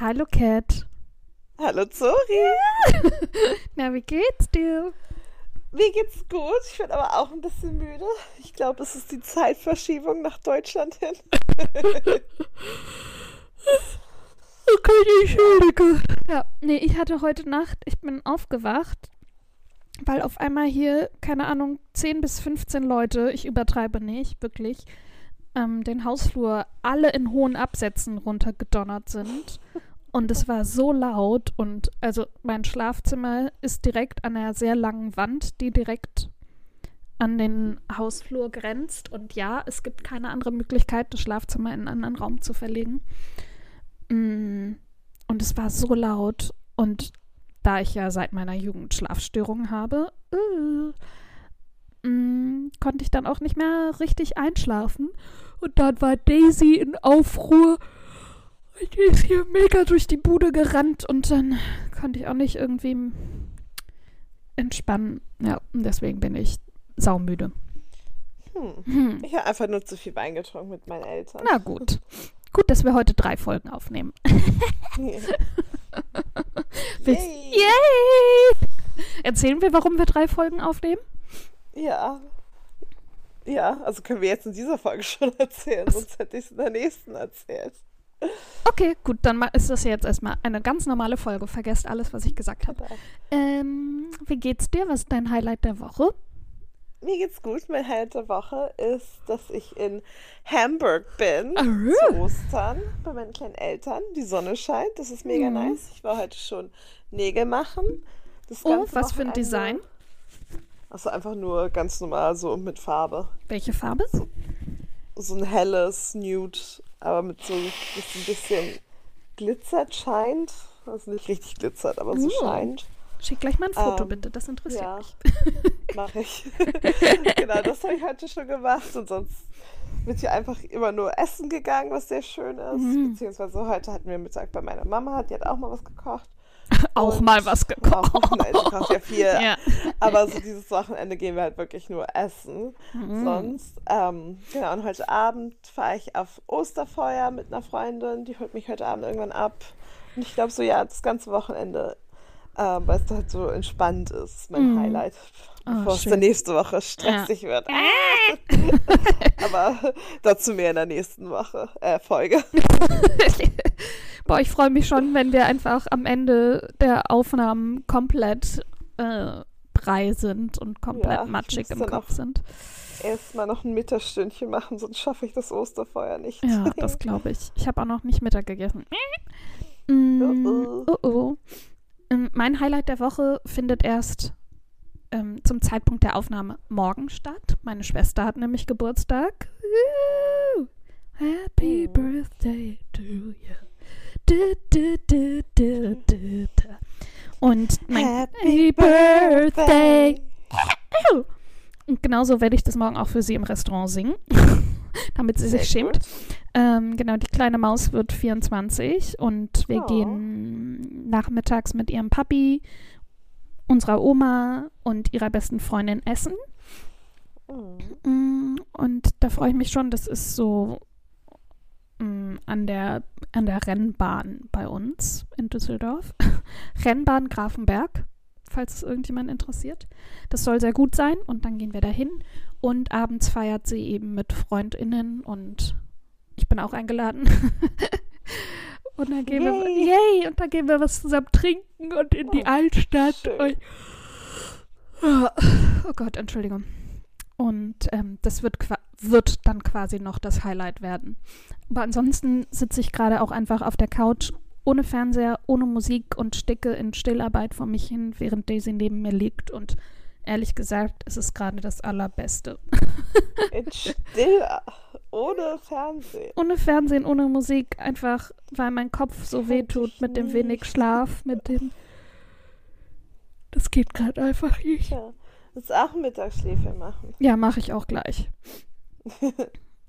Hallo Cat. Hallo Zori. Na, wie geht's dir? Mir geht's gut. Ich bin aber auch ein bisschen müde. Ich glaube, es ist die Zeitverschiebung nach Deutschland hin. Okay, ich entschuldige. Ja, nee, ich hatte heute Nacht, ich bin aufgewacht, weil auf einmal hier, keine Ahnung, 10 bis 15 Leute, ich übertreibe nicht, wirklich, ähm, den Hausflur alle in hohen Absätzen runtergedonnert sind. Und es war so laut und also mein Schlafzimmer ist direkt an einer sehr langen Wand, die direkt an den Hausflur grenzt. Und ja, es gibt keine andere Möglichkeit, das Schlafzimmer in einen anderen Raum zu verlegen. Mm, Und es war so laut. Und da ich ja seit meiner Jugend Schlafstörungen habe, äh, mm, konnte ich dann auch nicht mehr richtig einschlafen. Und dann war Daisy in Aufruhr. Und Die ist hier mega durch die Bude gerannt und dann konnte ich auch nicht irgendwie entspannen. Ja, und deswegen bin ich saumüde. Hm. Hm. Ich habe einfach nur zu viel Wein getrunken mit meinen Eltern. Na gut. Gut, dass wir heute drei Folgen aufnehmen. Yay. Yay! Erzählen wir, warum wir drei Folgen aufnehmen? Ja. Ja, also können wir jetzt in dieser Folge schon erzählen, sonst hätte ich es in der nächsten erzählt. Okay, gut, dann ist das jetzt erstmal eine ganz normale Folge. Vergesst alles, was ich gesagt habe. Ähm, wie geht's dir? Was ist dein Highlight der Woche? Mir geht's gut. Mein Highlight der Woche ist, dass ich in Hamburg bin Ah. zu Ostern bei meinen kleinen Eltern. Die Sonne scheint, das ist mega Mhm. nice. Ich war heute schon Nägel machen. Das Oh, was für ein. Design? Also einfach nur ganz normal so mit Farbe. Welche Farbe? So ein helles Nude, aber mit so ein bisschen glitzert, scheint. Also nicht richtig glitzert, aber so Uh. scheint. Schick gleich mal ein Foto, Ähm, bitte. Das interessiert ja. mich. Mache ich. genau, das habe ich heute schon gemacht und sonst wird hier einfach immer nur essen gegangen, was sehr schön ist. Mhm. Beziehungsweise heute hatten wir Mittag bei meiner Mama, die hat auch mal was gekocht. Auch Und- mal was gekocht. Auch, nein, sie kocht ja viel. Ja. Aber so dieses Wochenende gehen wir halt wirklich nur essen. Mhm. Sonst. Ähm, genau, und heute Abend fahre ich auf Osterfeuer mit einer Freundin. Die holt mich heute Abend irgendwann ab. Und ich glaube so, ja, das ganze Wochenende, ähm, weil es halt so entspannt ist, mein Mhm. Highlight. Ah, Bevor es schön. dann nächste Woche stressig wird. Aber dazu mehr in der nächsten Woche, äh, Folge. Boah, ich freue mich schon, wenn wir einfach am Ende der Aufnahmen komplett äh, brei sind und komplett Ja, matschig im Kopf sind. Erstmal noch ein Mittagsstündchen machen, sonst schaffe ich das Osterfeuer nicht. Ja, das glaube ich. Ich habe auch noch nicht Mittag gegessen. Mm, Oh, oh oh. Ähm, mein Highlight der Woche findet erst ähm, zum Zeitpunkt der Aufnahme morgen statt. Meine Schwester hat nämlich Geburtstag. Woo! Happy. Birthday to you. Du, du, du, du, du, du. Und mein Happy Birthday. Und genauso werde ich das morgen auch für sie im Restaurant singen, damit sie sich Sehr schämt. gut. Ähm, genau, die kleine Maus wird 24 und wir Oh. gehen nachmittags mit ihrem Papi, unserer Oma und ihrer besten Freundin essen. Mhm. Mm, Und da freue ich mich schon, das ist so mm, an der, an der Rennbahn bei uns in Düsseldorf. Rennbahn Grafenberg, falls es irgendjemand interessiert. Das soll sehr gut sein und dann gehen wir dahin. Und abends feiert sie eben mit FreundInnen und ich bin auch eingeladen. und dann gehen wir, Yay. yay, und dann gehen wir was zusammen trinken und in die Oh, Altstadt. schön. Und, oh Gott, Entschuldigung. Und ähm, das wird, wird dann quasi noch das Highlight werden. Aber ansonsten sitze ich gerade auch einfach auf der Couch ohne Fernseher, ohne Musik und sticke in Stillarbeit vor mich hin, während Daisy neben mir liegt. Und ehrlich gesagt, es ist gerade das Allerbeste. In still, ohne Fernsehen. Ohne Fernsehen, ohne Musik, einfach weil mein Kopf so wehtut ich mit dem wenig Schlaf, mit dem. Das geht gerade einfach nicht. Ja. Jetzt auch ein Mittagsschläfchen machen. Ja, mache ich auch gleich.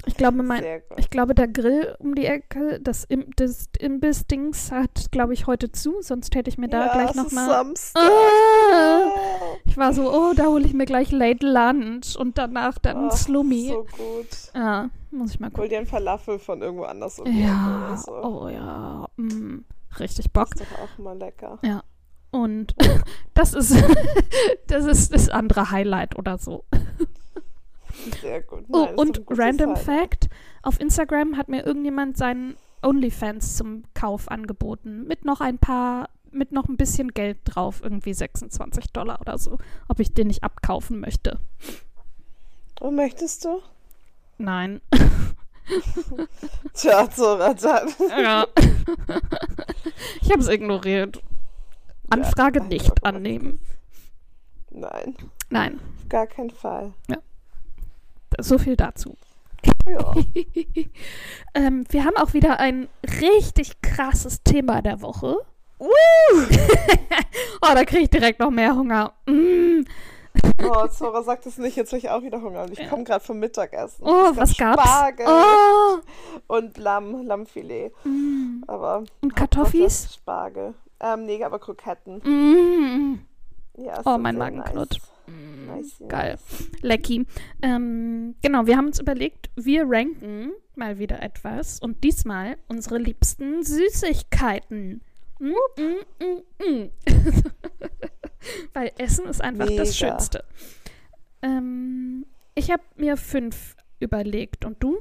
Ich glaube, mein, ich glaube, der Grill um die Ecke, das, Im das Imbiss-Dings hat, glaube ich, heute zu, sonst hätte ich mir da ja, gleich nochmal. Samstag. Ah! Ich war so, oh, da hole ich mir gleich Late Lunch und danach dann Ach, Slummi. So gut. Ja, muss ich mal Hol gucken. dir einen Falafel von irgendwo anders um Ja, so. oh ja, mm, richtig Bock. Ist doch auch mal lecker. Und das ist das ist das andere Highlight oder so. Sehr gut. Oh, Nein, doch und random. Fact: Auf Instagram hat mir irgendjemand seinen OnlyFans zum Kauf angeboten. Mit noch ein paar, mit noch ein bisschen Geld drauf, irgendwie 26 Dollar oder so. Ob ich den nicht abkaufen möchte. Und Oh, möchtest du? Nein. Tja, Zora, dann. Ja. ich habe es ignoriert. Anfrage Ja, nicht annehmen. Nein, Nein, auf gar keinen Fall. So viel dazu. Ja. ähm, wir haben auch wieder ein richtig krasses Thema der Woche. Oh, da kriege ich direkt noch mehr Hunger. Mm. Oh, Zora sagt es nicht, jetzt habe ich auch wieder Hunger. Und ich komme gerade vom Mittagessen. Oh, Es was gab gab's? Spargel Oh. und Lamm, Lammfilet. Mm. Aber Und Kartoffis? Spargel. Ähm, nee, aber Kroketten. Mm. Ja, Oh, mein Magen nice. knurrt. Nice, Geil. Lecky. Ähm, genau, wir haben uns überlegt, wir ranken mal wieder etwas und diesmal unsere liebsten Süßigkeiten. Mm, mm, mm, mm. Weil Essen ist einfach Mega. das Schönste. Ähm, ich habe mir fünf überlegt und du?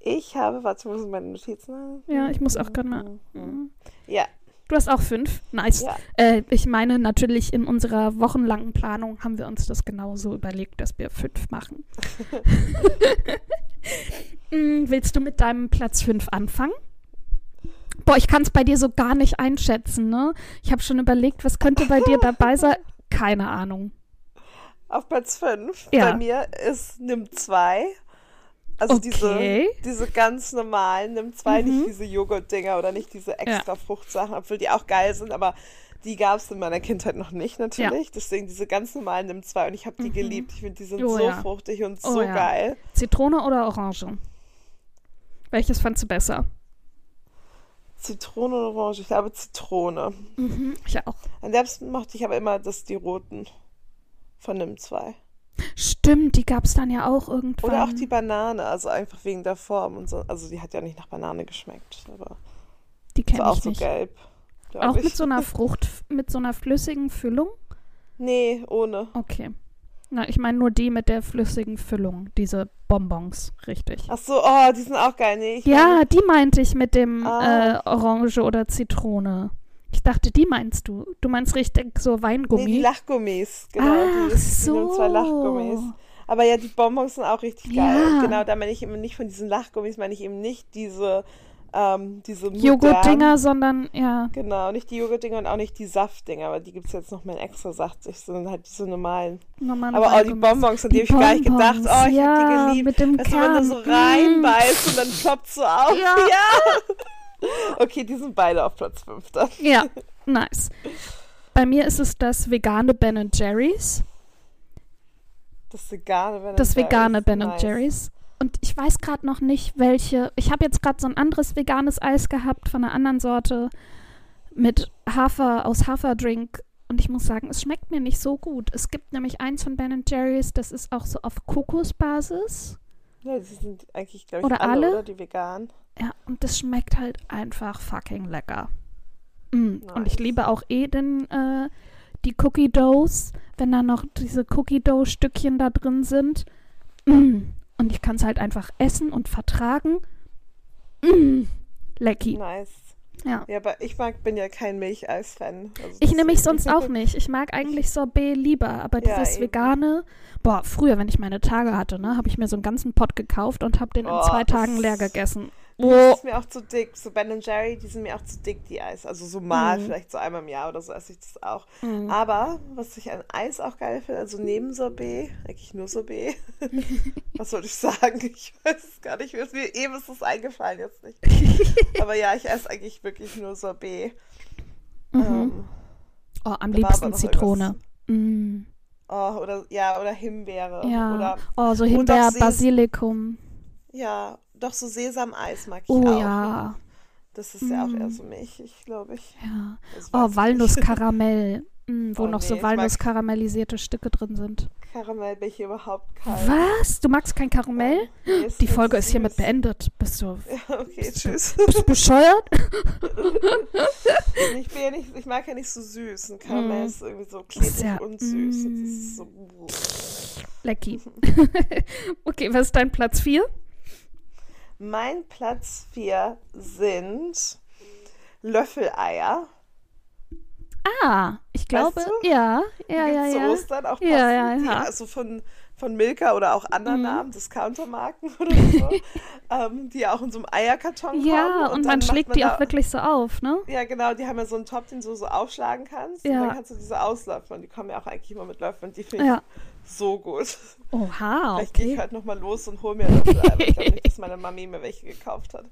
Ich habe, warte, wo sind meine Notizen? Ja, ich muss auch gerade mal. Mhm. Ja, Du hast auch fünf. Nice. ja. Äh, ich meine, natürlich in unserer wochenlangen Planung haben wir uns das genauso überlegt, dass wir fünf machen. Mm, willst du mit deinem Platz fünf anfangen? Boah, ich kann es bei dir so gar nicht einschätzen, ne? Ich habe schon überlegt, was könnte bei dir dabei sein? Keine Ahnung. Auf Platz 5 Ja. bei mir ist Nimm 2. Also Okay. diese, diese ganz normalen Nimm 2, Mhm. nicht diese Joghurt-Dinger oder nicht diese extra Fruchtsachen, obwohl die auch geil sind, aber die gab es in meiner Kindheit noch nicht natürlich. Deswegen diese ganz normalen Nimm 2 und ich habe die Mhm. geliebt. Ich finde, die sind Oh so ja. fruchtig und Oh so ja. geil. Zitrone oder Orange? Welches fandst du besser? Zitrone und Orange, ich glaube Zitrone. Mhm, ich auch. Am liebsten mochte ich aber immer das, die roten von Nimm 2. Stimmt, die gab es dann ja auch irgendwann. Oder auch die Banane, also einfach wegen der Form und so. Also die hat ja nicht nach Banane geschmeckt, aber Die so kenne auch ich so nicht. gelb. glaub Auch ich. mit so einer Frucht, mit so einer flüssigen Füllung? Nee, ohne. Okay. Na, ich meine nur die mit der flüssigen Füllung, diese Bonbons, richtig. Ach so, oh, die sind auch geil. Nee, Ja, meine- die meinte ich mit dem Ah. äh, Orange oder Zitrone. Ich dachte, die meinst du. Du meinst richtig so Weingummi. Nee, die Lachgummis. Genau, Ach die, die so. sind zwei Lachgummis. Aber ja, die Bonbons sind auch richtig geil. Ja. Genau, da meine ich eben nicht von diesen Lachgummis, meine ich eben nicht diese, ähm, diese Joghurtdinger, sondern ja. Genau, nicht die Joghurtdinger und auch nicht die Saftdinger, aber die gibt es jetzt noch mal in extra saftig, sondern halt diese normalen. Normale Aber auch die Weingummis. Bonbons, an die, habe ich gar nicht gedacht. Oh, ich ja, habe die geliebt. mit dem du, wenn man da Kern. so Mm. reinbeißt und dann ploppt so auf. Ja. ja. Okay, die sind beide auf Platz 5 dann. Ja, nice. Bei mir ist es das vegane Ben Jerry's. Das vegane Ben Das vegane Jerry's. Ben nice. Jerry's. Und ich weiß gerade noch nicht, welche. Ich habe jetzt gerade so ein anderes veganes Eis gehabt von einer anderen Sorte mit Hafer aus Haferdrink. Und ich muss sagen, es schmeckt mir nicht so gut. Es gibt nämlich eins von Ben Jerry's, das ist auch so auf Kokosbasis. Ja, die sind eigentlich, glaube ich, Oder alle, alle? oder? Die veganen. Ja, und das schmeckt halt einfach fucking lecker. Mm. Und ich Nice. liebe auch eh den, äh, die Cookie Doughs, wenn da noch diese Cookie Dough Stückchen da drin sind. Mm. Und ich kann es halt einfach essen und vertragen. Mm. Lecky. Nice. Ja. Ja, aber ich mag, bin ja kein Milcheis-Fan. Also Ich nehme mich sonst auch nicht. Ich mag eigentlich Sorbet lieber, aber Ja, dieses eben. vegane, boah, früher, wenn ich meine Tage hatte, ne, habe ich mir so einen ganzen Pot gekauft und habe den in Oh, zwei das Tagen leer gegessen. Das Oh, ist mir auch zu dick. So Ben Jerry, die sind mir auch zu dick, die Eis. Also so mal, Mhm. vielleicht so einmal im Jahr oder so esse ich das auch. mm. Aber, was ich an Eis auch geil finde, also neben Sorbet, eigentlich nur Sorbet. was soll ich sagen? Ich weiß es gar nicht. Mir ist mir eben ist es eingefallen, jetzt nicht. Aber ja, ich esse eigentlich wirklich nur Sorbet. Mhm. Ähm, Oh, am liebsten Zitrone. Mm. Oh, oder ja, oder Himbeere. Ja. Oder oh, so Und Himbeer, Basilikum. Ja, doch so Sesameis mag ich Oh auch. ja, Das ist ja auch eher Mm. so milchig, glaube ich. ja. Oh, ich. Walnusskaramell. Mm, wo Oh, noch nee, so ich Walnusskaramellisierte Stücke drin sind. Karamell bin ich überhaupt kein. Was? Du magst kein Karamell? Nee, ist Die Folge ist hiermit beendet. Bist du, Ja, okay, tschüss. bist du bescheuert? ich, bin ja nicht, ich mag ja nicht so süß. Ein Karamell Mm. ist irgendwie so klebrig Sehr- und süß. Und das mm. ist so. Lecky. okay, was ist dein Platz 4? Mein Platz 4 sind Löffeleier. Ah, ich glaube, du? ja, ja, Die ja, ja. Ostern auch. Ja, ja, Die, ja. also von, von Milka oder auch anderen Mhm. Namen, Discountermarken oder so, ähm, die ja auch in so einem Eierkarton Ja, kommen. und, dann man schlägt die da- auch wirklich so auf, ne? Ja, genau, die haben ja so einen Topf, den du so aufschlagen kannst. Ja. Und dann kannst du diese Auslöffeln. Und die kommen ja auch eigentlich immer mit Löffeln. Die finde ich Ja. So gut. Oha, Vielleicht gehe ich okay. halt nochmal los und hole mir Löffeleier. weil ich glaube nicht, dass meine Mami mir welche gekauft hat.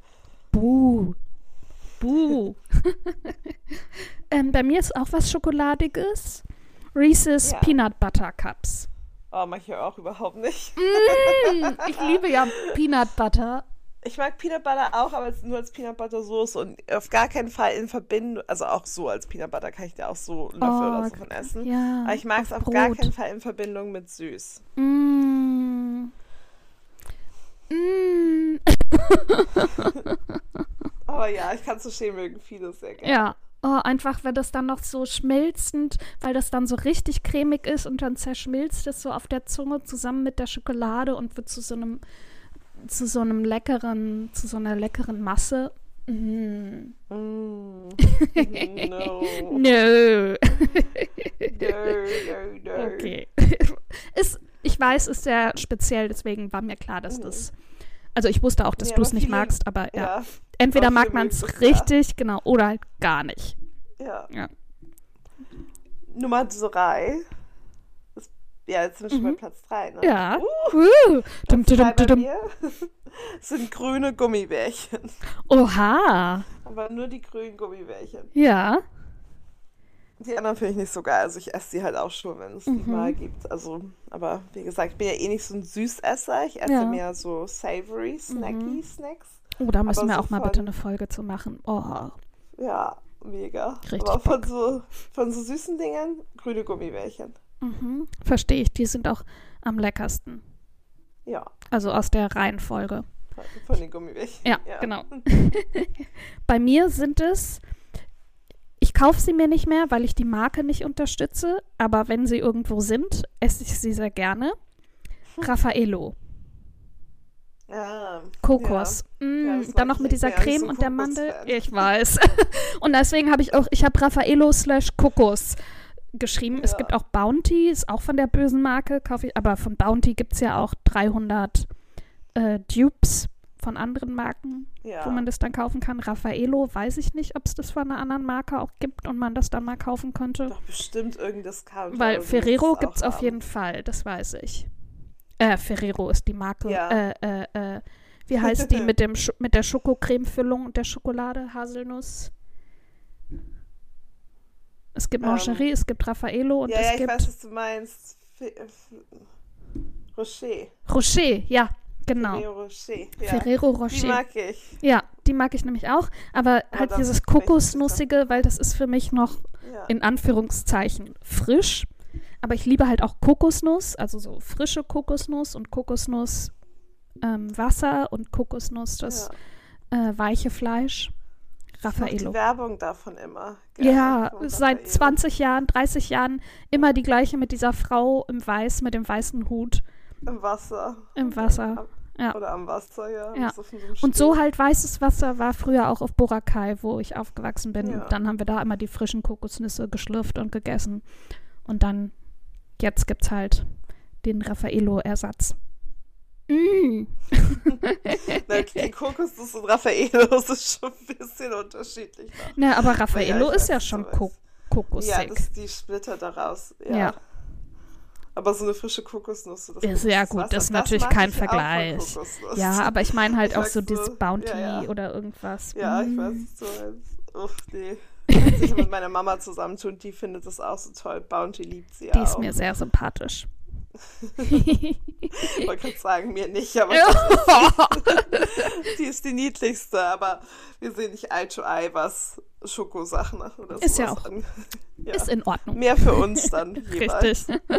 Buh. Buh. ähm, bei mir ist auch was Schokoladiges. Reese's Ja. Peanut Butter Cups. Oh, mag ich auch überhaupt nicht. Mm, ich liebe ja Peanut Butter. Ich mag Peanut Butter auch, aber nur als Peanut Butter Soße und auf gar keinen Fall in Verbindung, also auch so als Peanut Butter kann ich da auch so Löffel oder so von essen. Oh, Ja. Aber ich mag es auf Brot. gar keinen Fall in Verbindung mit süß. Mm. Mm. Aber ja, ich kann es verstehen, mögen viele sehr gerne. Ja. Oh, einfach, wenn das dann noch so schmelzend, weil das dann so richtig cremig ist und dann zerschmilzt es so auf der Zunge zusammen mit der Schokolade und wird zu so einem, zu so einem leckeren, zu so einer leckeren Masse. Mm. Mm. no. Nö. No, no, no. Okay. ist, ich weiß, ist sehr speziell, deswegen war mir klar, dass Mhm. das. Also ich wusste auch, dass Ja, du es nicht viele- magst, aber ja. Ja, Entweder mag man es das, ja. richtig, genau, oder halt gar nicht. ja. Ja. Nummer drei. Ja, jetzt sind wir schon Mhm. bei Platz drei, ne? Ja. Uh, Uh, dum, dum, dum, sind grüne Gummibärchen. Oha. Aber nur die grünen Gummibärchen. Ja. Die anderen finde ich nicht so geil. Also ich esse die halt auch schon, wenn es die Mhm. mal gibt. Also, aber wie gesagt, ich bin ja eh nicht so ein Süßesser. Ich esse Ja. mehr so savory, snacky Mhm. Snacks. Oh, da müssen Aber wir so auch mal bitte eine Folge zu machen. Oh. Ja, mega. Richtig aber von so, von so süßen Dingen, grüne Gummibärchen. Mhm. Verstehe ich. Die sind auch am leckersten. Ja, Also aus der Reihenfolge. von- den Gummibärchen. Ja, genau. Bei mir sind es, ich kaufe sie mir nicht mehr, weil ich die Marke nicht unterstütze, aber wenn sie irgendwo sind, esse ich sie sehr gerne. Raffaello, Ja, Kokos. Ja, Mm, mag dann noch mit dieser ja Creme so und der Mandel. Ich weiß. und deswegen habe ich auch, ich habe Raffaello slash Kokos geschrieben. Es Ja. gibt auch Bounty, ist auch von der bösen Marke, kaufe ich, aber von Bounty gibt es ja auch 300 äh, Dupes von anderen Marken. Ja. wo man das dann kaufen kann. Raffaello, weiß ich nicht, ob es das von einer anderen Marke auch gibt und man das dann mal kaufen könnte. Doch bestimmt irgendein Discount. Weil Ferrero es gibt es auf jeden Fall, das weiß ich. Äh, Ferrero ist die Marke. Ja. Äh, äh, äh, wie heißt die mit, dem Scho mit der Schokocreme-Füllung und der Schokolade, Haselnuss? Es gibt Ähm, Mancherie, es gibt Raffaello und Ja, es ja, ich gibt weiß, was du meinst. Rocher. Rocher, ja, genau. Ferrero Rocher. Ja. Ferrero Die Rocher. mag ich. ja, die mag ich nämlich auch, aber Aber halt dieses Kokosnussige, weil das ist für mich noch Ja. in Anführungszeichen frisch. Aber ich liebe halt auch Kokosnuss, also so frische Kokosnuss und Kokosnuss ähm, Wasser und Kokosnuss das ja. äh, weiche Fleisch. Raffaello. die Werbung davon immer. Ja, Von seit Raffaello. 20 Jahren, 30 Jahren immer die gleiche mit dieser Frau im Weiß, mit dem weißen Hut Im Wasser. im Wasser. Am- Ja. Oder am Wasser, ja. Ja. So Und so halt weißes Wasser war früher auch auf Boracay, wo ich aufgewachsen bin. Ja. Dann haben wir da immer die frischen Kokosnüsse geschlürft und gegessen. Und dann, jetzt gibt's halt den Raffaello-Ersatz. Mm. Na, okay, die Kokosnuss und Raffaello das ist schon ein bisschen unterschiedlich. Da. Na, aber Ja, Raffaello ich ist weiß, ja schon. Ko Ja, kokosig. das ist die Splitter daraus. Ja. Ja. Aber so eine frische Kokosnuss. so das Ist ja gut, Kokoswasser, das ist natürlich mag kein ich auch Vergleich. Ja, aber ich meine halt Ich auch so so- dieses Bounty ja, ja. oder irgendwas. Ja, ich Mm. weiß, was du meinst. Uff, nee. Ich mit meiner Mama zusammentun, die findet das auch so toll. Bounty liebt sie ja Die ist auch. mir sehr sympathisch. Ich wollte gerade sagen, mir nicht, aber die ist die niedlichste, aber wir sehen nicht Eye to Eye, was Schokosachen oder Ist ja auch- an- Ja. Ist in Ordnung. Mehr für uns dann jeweils. Richtig.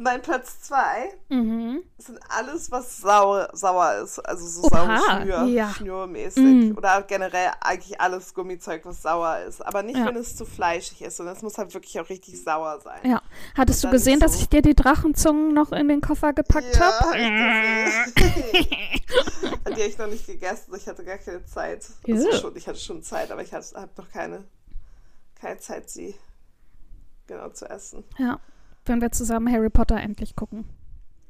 Mein Platz zwei Mhm. sind alles, was sauer, sauer ist. Also so saure Schnür, ja. Schnürmäßig. Mm. Oder generell eigentlich alles Gummizeug, was sauer ist. Aber nicht, Ja. wenn es zu fleischig ist, sondern es muss halt wirklich auch richtig sauer sein. Ja. Hattest du gesehen, dass so- ich dir die Drachenzungen noch in den Koffer gepackt Ja, habe? hab. Die habe ich noch nicht gegessen. Ich hatte gar keine Zeit. Also schon, ich hatte schon Zeit, aber ich habe noch keine, keine Zeit, sie genau zu essen. Ja. Wenn wir zusammen Harry Potter endlich gucken.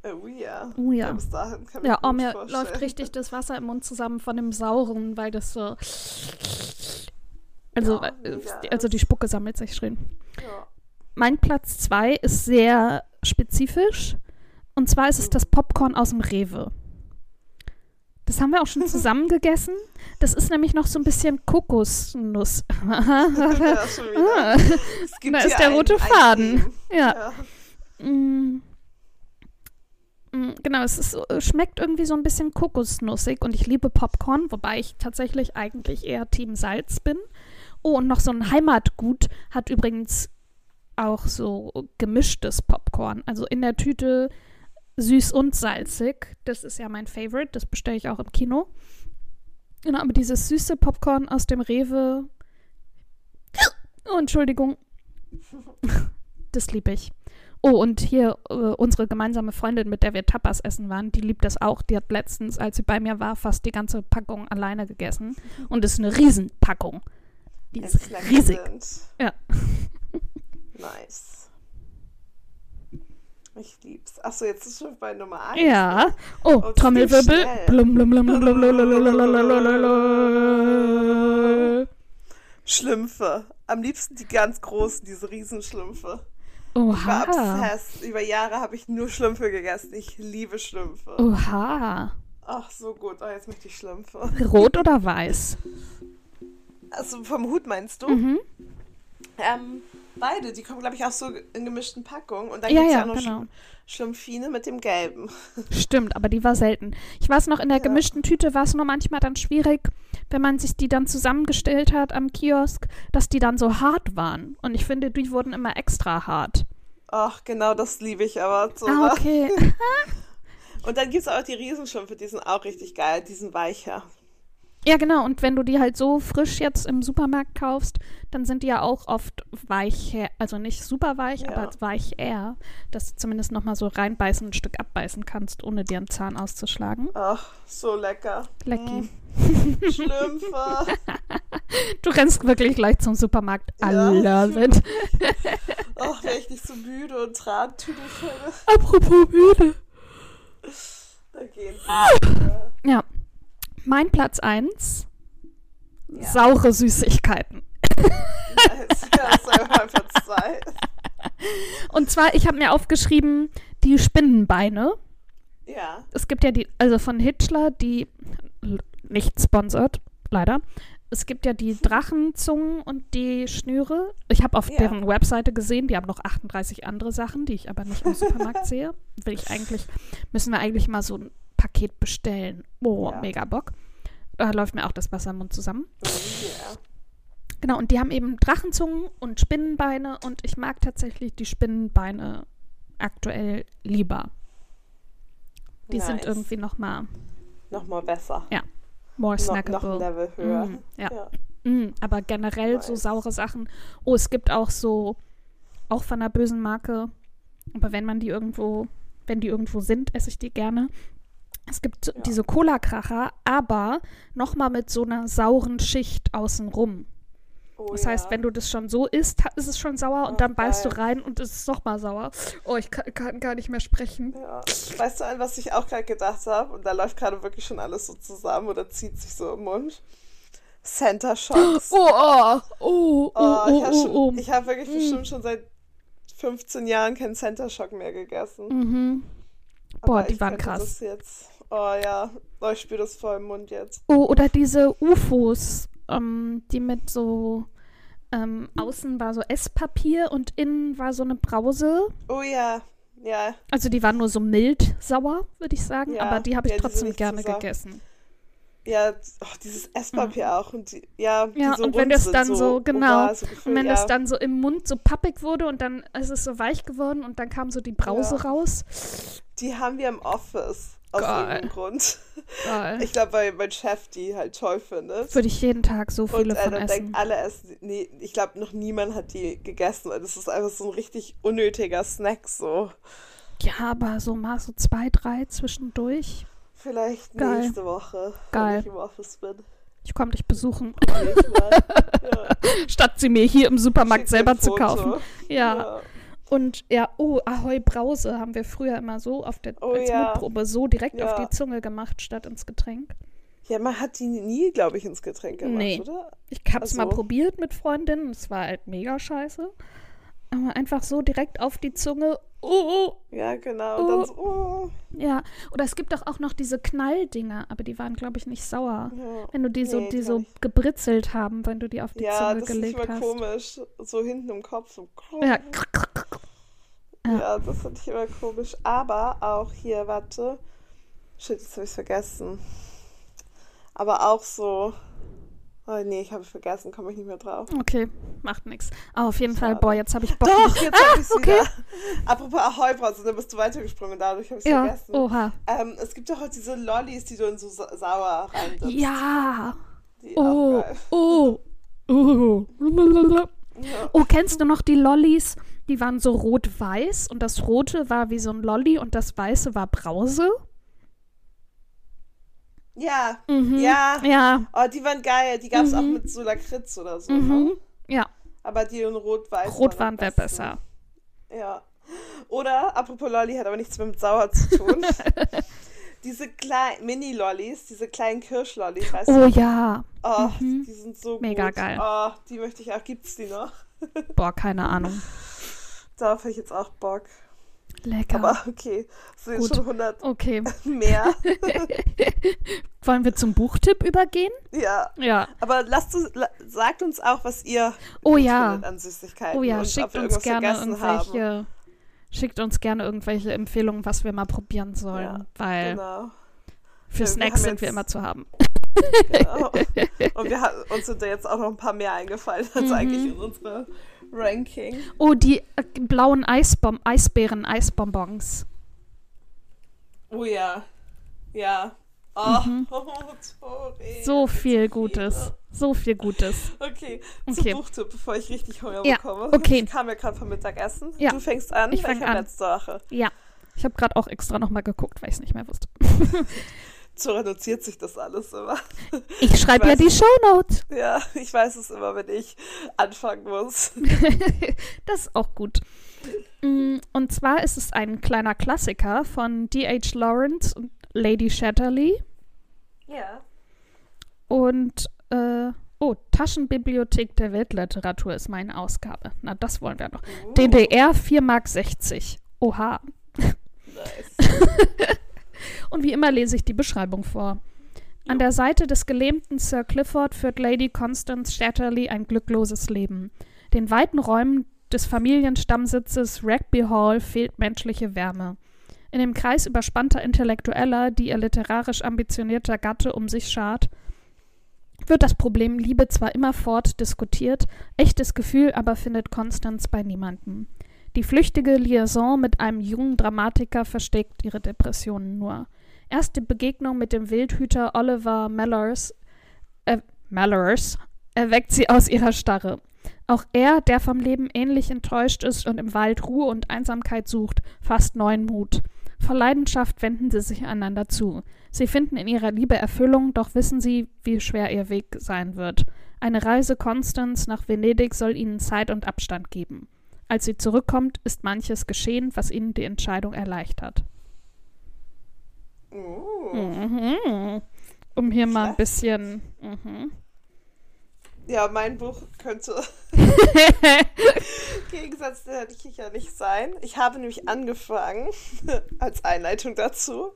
Oh ja. Oh ja. Bis dahin kann Ja, oh, mir vorstellen. läuft richtig das Wasser im Mund zusammen von dem Sauren, weil das so. Also, Ja, äh, also die. Spucke sammelt sich schön. Ja. Mein Platz 2 ist sehr spezifisch. Und zwar ist es das Popcorn aus dem Rewe. Das haben wir auch schon zusammen gegessen. Das ist nämlich noch so ein bisschen Kokosnuss. Ah, da ist der rote Faden. Ja. ja. Mm. Mm, Genau, es ist, schmeckt irgendwie so ein bisschen kokosnussig und ich liebe Popcorn, wobei ich tatsächlich eigentlich eher Team Salz bin. Oh, und noch so ein Heimatgut hat übrigens auch so gemischtes Popcorn. Also in der Tüte süß und salzig. Das ist ja mein Favorite, das bestelle ich auch im Kino. Genau, aber dieses süße Popcorn aus dem Rewe. Oh, Entschuldigung. Das liebe ich. Oh, und hier äh, unsere gemeinsame Freundin, mit der wir Tapas essen waren, die liebt das auch. Die hat letztens, als sie bei mir war, fast die ganze Packung alleine gegessen. Und es ist eine Riesenpackung. Die ist riesig. Ja. Nice. Ich lieb's. Achso, jetzt ist schon bei Nummer 1. Ja. Oh, oh Trommelwirbel. Blum, blum, blum, blum, blum, blum, Schlümpfe. Am liebsten die ganz großen, diese Riesenschlümpfe. Oha. Ich war obsessed. Über Jahre habe ich nur Schlümpfe gegessen. Ich liebe Schlümpfe. Oha. Ach, so gut. Oh, jetzt möchte ich Schlümpfe. Rot oder weiß? Also vom Hut meinst du? Mhm. Ähm, beide. Die kommen, glaube ich, auch so in gemischten Packungen. Und dann Ja, gibt es ja, ja auch noch genau. Schl- Schlumpfine mit dem Gelben. Stimmt, aber die war selten. Ich weiß noch, in der Ja. gemischten Tüte war es nur manchmal dann schwierig, wenn man sich die dann zusammengestellt hat am Kiosk, dass die dann so hart waren. Und ich finde, die wurden immer extra hart. Ach, genau, das liebe ich aber. So Ah, okay. Und dann gibt es auch die Riesenschlümpfe, die sind auch richtig geil. Die sind weicher. Ja, genau. Und wenn du die halt so frisch jetzt im Supermarkt kaufst, dann sind die ja auch oft weich, also nicht super weich, Ja. aber weich eher, dass du zumindest nochmal so reinbeißen, ein Stück abbeißen kannst, ohne dir einen Zahn auszuschlagen. Ach, so lecker. Lecky. Mm, Schlümpfe. Du rennst wirklich gleich zum Supermarkt. Ja. I love it. Ach, wäre ich nicht so müde und Trantüte könnte. Apropos müde. Da gehen Ja. Mein Platz 1. Ja. Saure Süßigkeiten. Nice. Ja, das ist einfach Platz zwei. Und zwar, ich habe mir aufgeschrieben, die Spinnenbeine. Ja. Es gibt ja die, also von Hitchler, die nicht sponsert, leider. Es gibt ja die Drachenzungen und die Schnüre. Ich habe auf Ja. deren Webseite gesehen, die haben noch 38 andere Sachen, die ich aber nicht im Supermarkt sehe. Will ich eigentlich, müssen wir eigentlich mal so Paket bestellen. Oh, Ja. mega Bock. Da läuft mir auch das Wasser im Mund zusammen. Yeah. Genau, und die haben eben Drachenzungen und Spinnenbeine und ich mag tatsächlich die Spinnenbeine aktuell lieber. Die sind Nice. irgendwie nochmal Nochmal besser. more No, noch snackable. ein Level höher. Mm, ja. Ja. Mm, aber generell so Nice. saure Sachen. Oh, es gibt auch so, auch von einer bösen Marke, aber wenn man die irgendwo, wenn die irgendwo sind, esse ich die gerne. Es gibt Ja. diese Cola-Kracher, aber nochmal mit so einer sauren Schicht außenrum. Oh, Das heißt, ja. wenn du das schon so isst, ist es schon sauer Oh, und dann beißt du geil. rein und es ist nochmal sauer. Oh, ich kann, kann gar nicht mehr sprechen. Ja. Weißt du, an was ich auch gerade gedacht habe? Und da läuft gerade wirklich schon alles so zusammen oder zieht sich so im Mund. Center Shocks. Oh, oh, oh, oh, Oh, ich oh, habe oh, oh. hab wirklich Mm. bestimmt schon seit 15 Jahren keinen Center Shock mehr gegessen. Mhm. Boah, Aber die waren krass. Das jetzt. Oh ja, oh, ich spüre das voll im Mund jetzt. Oh, oder diese UFOs, ähm, die mit so Ähm, außen war so Esspapier und innen war so eine Brause. Oh ja, ja. Also die war nur so mild sauer, würde ich sagen, Ja, aber die habe ich ja, trotzdem gerne so gegessen. Ja, oh, dieses Esspapier auch. Und die, ja, die Mhm. Ja, so und wenn das sind, dann so, genau, oval, so Und gefüllt, wenn ja. es dann so im Mund so pappig wurde und dann ist es so weich geworden und dann kam so die Brause raus. Die haben wir im Office. Aus Geil. irgendeinem Grund. Geil. Ich glaube, weil mein Chef die halt toll findet. Würde ich jeden Tag so Und viele äh, von essen. denkt alle essen. Nee, ich glaube, noch niemand hat die gegessen. Das ist einfach so ein richtig unnötiger Snack so. Ja, aber so mal so zwei, drei zwischendurch. Vielleicht Geil. nächste Woche, Geil. wenn ich im Office bin. Ich komme dich besuchen, ja. statt sie mir hier im Supermarkt Schick selber zu kaufen. Ja. Und ja, oh, Ahoi Brause haben wir früher immer so auf der Oh als ja. Mutprobe so direkt auf Ja. die Zunge gemacht statt ins Getränk. Ja, man hat die nie, glaube ich, ins Getränk gemacht, Nee. oder? Ich hab's mal Also- probiert mit Freundinnen, es war halt mega scheiße. Aber einfach so direkt auf die Zunge. Oh, Ja, genau. Und Oh. dann so, oh. ja. Oder es gibt doch auch noch diese Knalldinger, aber die waren, glaube ich, nicht sauer. Ja. Wenn du die so, Nee, die so gebritzelt haben, wenn du die auf die Ja, Zunge das ist gelegt immer hast. komisch. So hinten im Kopf. So. Ja. Ja. Ja. das fand ich immer komisch. Aber auch hier, warte. Shit, jetzt habe ich vergessen. Aber auch so. Oh nee, ich habe es vergessen, komme ich nicht mehr drauf. Okay, macht nix. Aber auf jeden Fall, Schade. boah, jetzt habe ich Bock. Doch, jetzt habe ich okay. wieder. Apropos Ahoi-Brause, da bist du weitergesprungen, dadurch habe ich es Ja, vergessen. oha. Ähm, es gibt doch heute diese Lollis, die du in so sa sauer rein Ja. Die Oh, oh, oh. Ja. Oh, kennst du noch die Lollis? Die waren so rot-weiß und das Rote war wie so ein Lolli und das Weiße war Brause. Ja, Mhm. ja. Ja. Oh, die waren geil. Die gab es auch Mhm. mit so Lakritz oder so. Mhm. Ne? Ja, Aber die in Rot-Weiß. rot waren wäre besten. besser. Ja. Oder, apropos Lolli, hat aber nichts mit Sauer zu tun. diese kleinen Mini-Lollis, diese kleinen Kirschlollis, weißt Oh du? ja. Oh, Mhm. die sind so Mega gut. geil. Oh, die möchte ich auch. Gibt's die noch? Boah, keine Ahnung. Darauf habe ich jetzt auch Bock. Lecker. Aber okay, sind Gut. schon 100 okay. mehr. Wollen wir zum Buchtipp übergehen? ja. Ja. Aber lasst uns, sagt uns auch, was ihr Oh ja. an Süßigkeiten. Oh ja, schickt wir uns gerne vergessen haben. irgendwelche. Schickt uns gerne irgendwelche Empfehlungen, was wir mal probieren sollen. Ja, weil Genau. für wir Snacks haben sind wir immer zu haben. genau. Und wir, uns sind da jetzt auch noch ein paar mehr eingefallen als Mhm. eigentlich in unserer Ranking. Oh, die äh, blauen Eisbom Eisbären, Eisbonbons. Oh ja. Ja. Oh, Mhm. Tori. So viel. Gutes. So viel Gutes. Okay, Okay. zum Buchtipp, bevor ich richtig Hunger Ja, bekomme. okay. Ich kam ja gerade vom Mittagessen. Ja. Du fängst an, Ich weil fang ich hab an. letzte Woche. Ja. Ich habe gerade auch extra nochmal geguckt, weil ich es nicht mehr wusste. So reduziert sich das alles immer. Ich schreibe ja die es. Shownotes. Ja, ich weiß es immer, wenn ich anfangen muss. das ist auch gut. Mm, Und zwar ist es ein kleiner Klassiker von D.H. Lawrence und Lady Shatterley. Ja. Und, äh, oh, Taschenbibliothek der Weltliteratur ist meine Ausgabe. Na, das wollen wir noch. Uh, DDR 4,60 Mark. Oha. Nice. Und wie immer lese ich die Beschreibung vor. An der Seite des gelähmten Sir Clifford führt Lady Constance Shatterley ein glückloses Leben. Den weiten Räumen des Familienstammsitzes Rugby Hall fehlt menschliche Wärme. In dem Kreis überspannter Intellektueller, die ihr literarisch ambitionierter Gatte um sich schart, wird das Problem Liebe zwar immerfort diskutiert, echtes Gefühl aber findet Constance bei niemandem. Die flüchtige Liaison mit einem jungen Dramatiker versteckt ihre Depressionen nur. Erst die Begegnung mit dem Wildhüter Oliver Mellors, äh, Mellors erweckt sie aus ihrer Starre. Auch er, der vom Leben ähnlich enttäuscht ist und im Wald Ruhe und Einsamkeit sucht, fasst neuen Mut. Vor Leidenschaft wenden sie sich einander zu. Sie finden in ihrer Liebe Erfüllung, doch wissen sie, wie schwer ihr Weg sein wird. Eine Reise Constance nach Venedig soll ihnen Zeit und Abstand geben. Als sie zurückkommt, ist manches geschehen, was ihnen die Entscheidung erleichtert. Uh. Mhm. Um hier mal ein bisschen. Mhm. Ja, mein Buch könnte Gegensatz der ich ja nicht sein. Ich habe nämlich angefangen, als Einleitung dazu,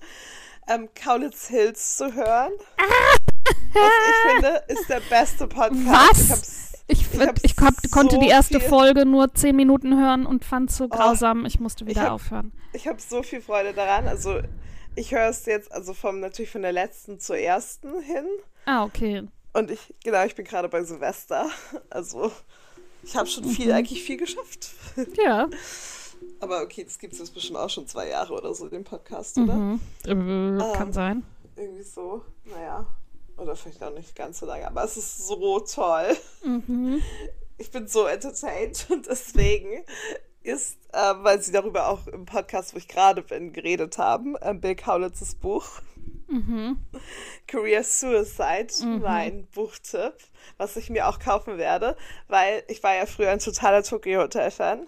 ähm, Kaulitz Hills zu hören. Was ich finde, ist der beste Podcast. Was? Ich Ich, Ich ich, ich hab, konnte so die erste viel- Folge nur zehn Minuten hören und fand es so Oh, grausam, ich musste wieder hab- aufhören. Ich habe so viel Freude daran. Also ich höre es jetzt, also vom natürlich von der letzten zur ersten hin. Ah, okay. Und ich, genau, ich bin gerade bei Silvester. Also ich habe schon viel, eigentlich viel geschafft. Ja. Aber okay, das gibt es jetzt bestimmt auch schon zwei Jahre oder so, den Podcast, oder? Mhm. Äh, kann Ähm. sein. Irgendwie so, naja. Oder vielleicht auch nicht ganz so lange, aber es ist so toll. Mhm. Ich bin so entertained und deswegen ist, äh, weil sie darüber auch im Podcast, wo ich gerade bin, geredet haben, äh, Bill Kaulitzes Buch Mhm. Career Suicide, mein Buchtipp, was ich mir auch kaufen werde, weil ich war ja früher ein totaler Tokyo Hotel Fan.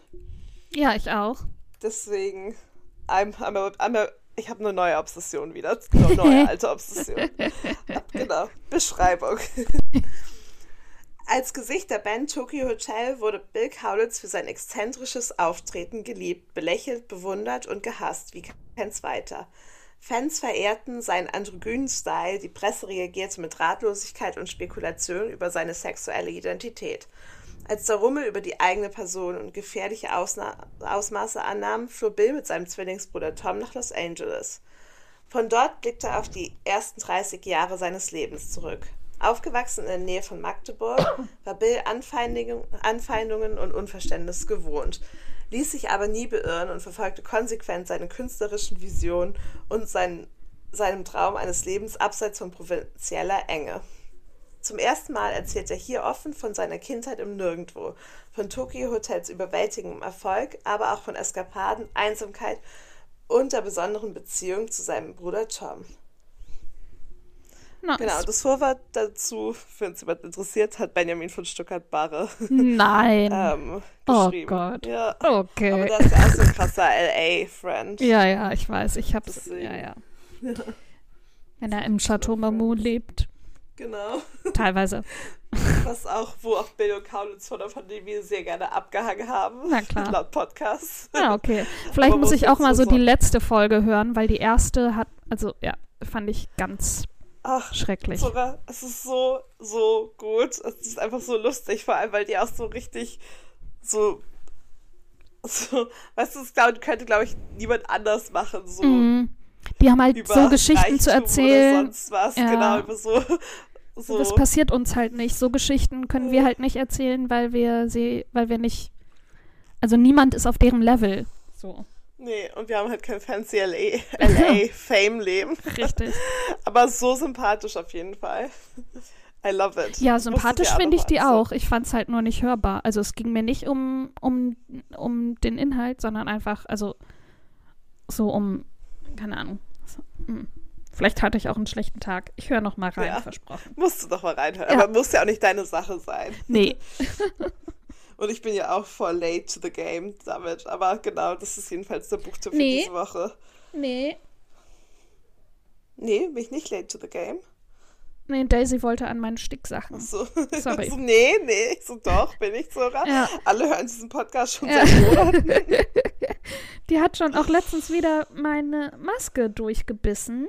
Ja, ich auch. Deswegen, I'm, I'm a, I'm a, ich habe eine neue Obsession wieder. Eine neue alte Obsession. genau. Beschreibung. Als Gesicht der Band Tokyo Hotel wurde Bill Kaulitz für sein exzentrisches Auftreten geliebt, belächelt, bewundert und gehasst wie kein zweiter. Fans verehrten seinen androgynen Style, die Presse reagierte mit Ratlosigkeit und Spekulation über seine sexuelle Identität. Als der Rummel über die eigene Person und gefährliche Ausna Ausmaße annahm, floh Bill mit seinem Zwillingsbruder Tom nach Los Angeles. Von dort blickte er auf die ersten 30 Jahre seines Lebens zurück. Aufgewachsen in der Nähe von Magdeburg, war Bill Anfeindungen, und Unverständnis gewohnt, ließ sich aber nie beirren und verfolgte konsequent seine künstlerischen Visionen und seinen, seinem Traum eines Lebens abseits von provinzieller Enge. Zum ersten Mal erzählt er hier offen von seiner Kindheit im Nirgendwo, von Tokyo Hotels überwältigendem Erfolg, aber auch von Eskapaden, Einsamkeit und der besonderen Beziehung zu seinem Bruder Tom. Nice. Genau, das Vorwort dazu, wenn es jemand interessiert, hat Benjamin von Stuttgart-Barre Nein. ähm, Oh geschrieben. Gott. Ja. Aber okay. der ist ja auch so ein krasser LA-Friend. Ja, ja, ich weiß. Ich hab's. Ja, ja. Wenn er im Chateau Marmont lebt. Genau. Teilweise. Was auch, wo auch Bill und Kaulitz von der Pandemie sehr gerne abgehangen haben. Na klar. Laut Podcast. Ah, okay. Vielleicht muss wo ich auch mal so so die letzte Folge hören, weil die erste hat, also ja, fand ich ganz Ach, schrecklich. Zora, es ist so, so gut. Es ist einfach so lustig, vor allem, weil die auch so richtig so. so weißt du, das glaub, könnte, glaube ich, niemand anders machen. So Mhm. Die haben halt so Geschichten Reichtum zu erzählen. sonst was, Ja. genau, über so. so. Das passiert uns halt nicht. So Geschichten können wir halt nicht erzählen, weil wir sie, weil wir nicht. Also niemand ist auf deren Level. So. Nee, und wir haben halt kein fancy LA, LA-Fame-Leben. Richtig. Aber so sympathisch auf jeden Fall. I love it. Ja, sympathisch finde ich die ansehen. auch. Ich fand es halt nur nicht hörbar. Also es ging mir nicht um, um, um den Inhalt, sondern einfach, also so um, keine Ahnung. So, hm. Vielleicht hatte ich auch einen schlechten Tag. Ich höre noch mal rein, Ja. versprochen. Musst du doch mal reinhören. Ja. Aber muss ja auch nicht deine Sache sein. Nee, Und ich bin ja auch voll late to the game damit. Aber genau, das ist jedenfalls der Buchtipp für Nee. diese Woche. nee. Nee, bin ich nicht late to the game? Nee, Daisy wollte an meinen Sticksachen. So. Sorry. so nee, nee. Ich so, doch, bin ich sogar. Ja. Alle hören diesen Podcast schon Ja. seit Monaten. Die hat schon auch letztens wieder meine Maske durchgebissen.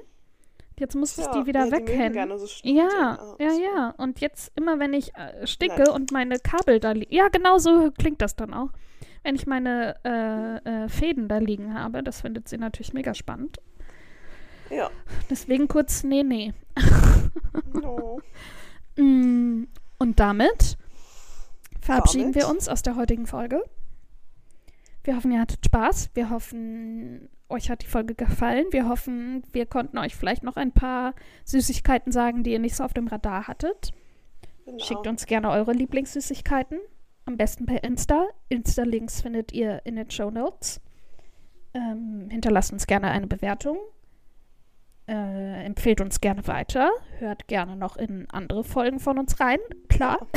Jetzt musste ich Tja, die wieder ja, weghängen. so. Ja, Ah, ja, so. ja. Und jetzt immer, wenn ich äh, sticke Nein. und meine Kabel da liegen. Ja, genau so klingt das dann auch. Wenn ich meine äh, äh, Fäden da liegen habe, das findet sie natürlich mega spannend. Ja. Deswegen kurz, nee, nee. No. Mm, Und damit verabschieden Damit? wir uns aus der heutigen Folge. Wir hoffen, ihr hattet Spaß. Wir hoffen, euch hat die Folge gefallen. Wir hoffen, wir konnten euch vielleicht noch ein paar Süßigkeiten sagen, die ihr nicht so auf dem Radar hattet. Genau. Schickt uns gerne eure Lieblingssüßigkeiten. Am besten per Insta. Insta-Links findet ihr in den Show Notes. Ähm, hinterlasst uns gerne eine Bewertung. Äh, empfehlt uns gerne weiter. Hört gerne noch in andere Folgen von uns rein. Klar.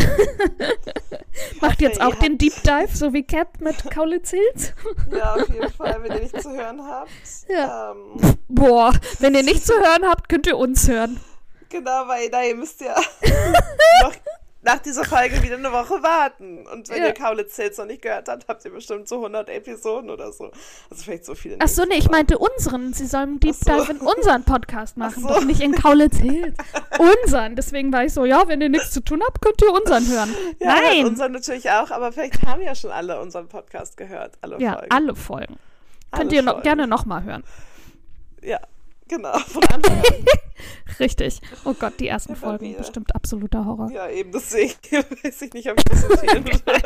Macht jetzt auch den Deep Dive, so wie Cat mit Kaulitz Hills. Ja, auf jeden Fall, wenn ihr nicht zu hören habt. Ja. Ähm, Boah, wenn ihr nicht zu hören habt, könnt ihr uns hören. genau, weil da ihr müsst ja noch, nach dieser Folge wieder eine Woche warten. Und wenn Ja. ihr Kaulitz Hills noch nicht gehört habt, habt ihr bestimmt so 100 Episoden oder so. Also vielleicht so viele. Ach so, nee, ich meinte unseren. Sie sollen Deep Ach so. Dive in unseren Podcast machen, so. doch nicht in Kaulitz Hills. unseren. Deswegen war ich so, ja, wenn ihr nichts zu tun habt, könnt ihr unseren hören. Ja, Nein. unseren natürlich auch, aber vielleicht haben ja schon alle unseren Podcast gehört. Alle Ja, Folgen. alle Folgen. Alle Könnt ihr noch, Folgen. gerne nochmal hören. Ja, genau. Von Anfang an. Richtig. Oh Gott, die ersten Immer Folgen. wieder. Bestimmt absoluter Horror. Ja, eben deswegen weiß ich nicht, ob ich das empfehlen würde.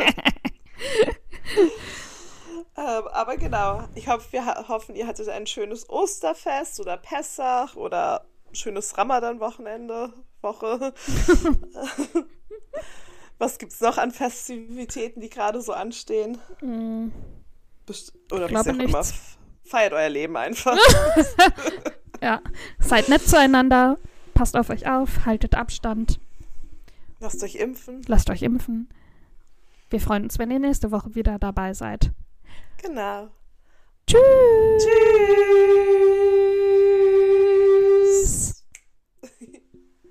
ähm, aber genau, ich hoffe, wir hoffen, ihr hattet ein schönes Osterfest oder Pessach oder schönes Ramadan-Wochenende, Woche. Was gibt's noch an Festivitäten, die gerade so anstehen? Mm, Best oder glaube wie auch immer. nichts. Feiert euer Leben einfach. Ja, seid nett zueinander. Passt auf euch auf. Haltet Abstand. Lasst euch impfen. Lasst euch impfen. Wir freuen uns, wenn ihr nächste Woche wieder dabei seid. Genau. Tschüss. Tschüss.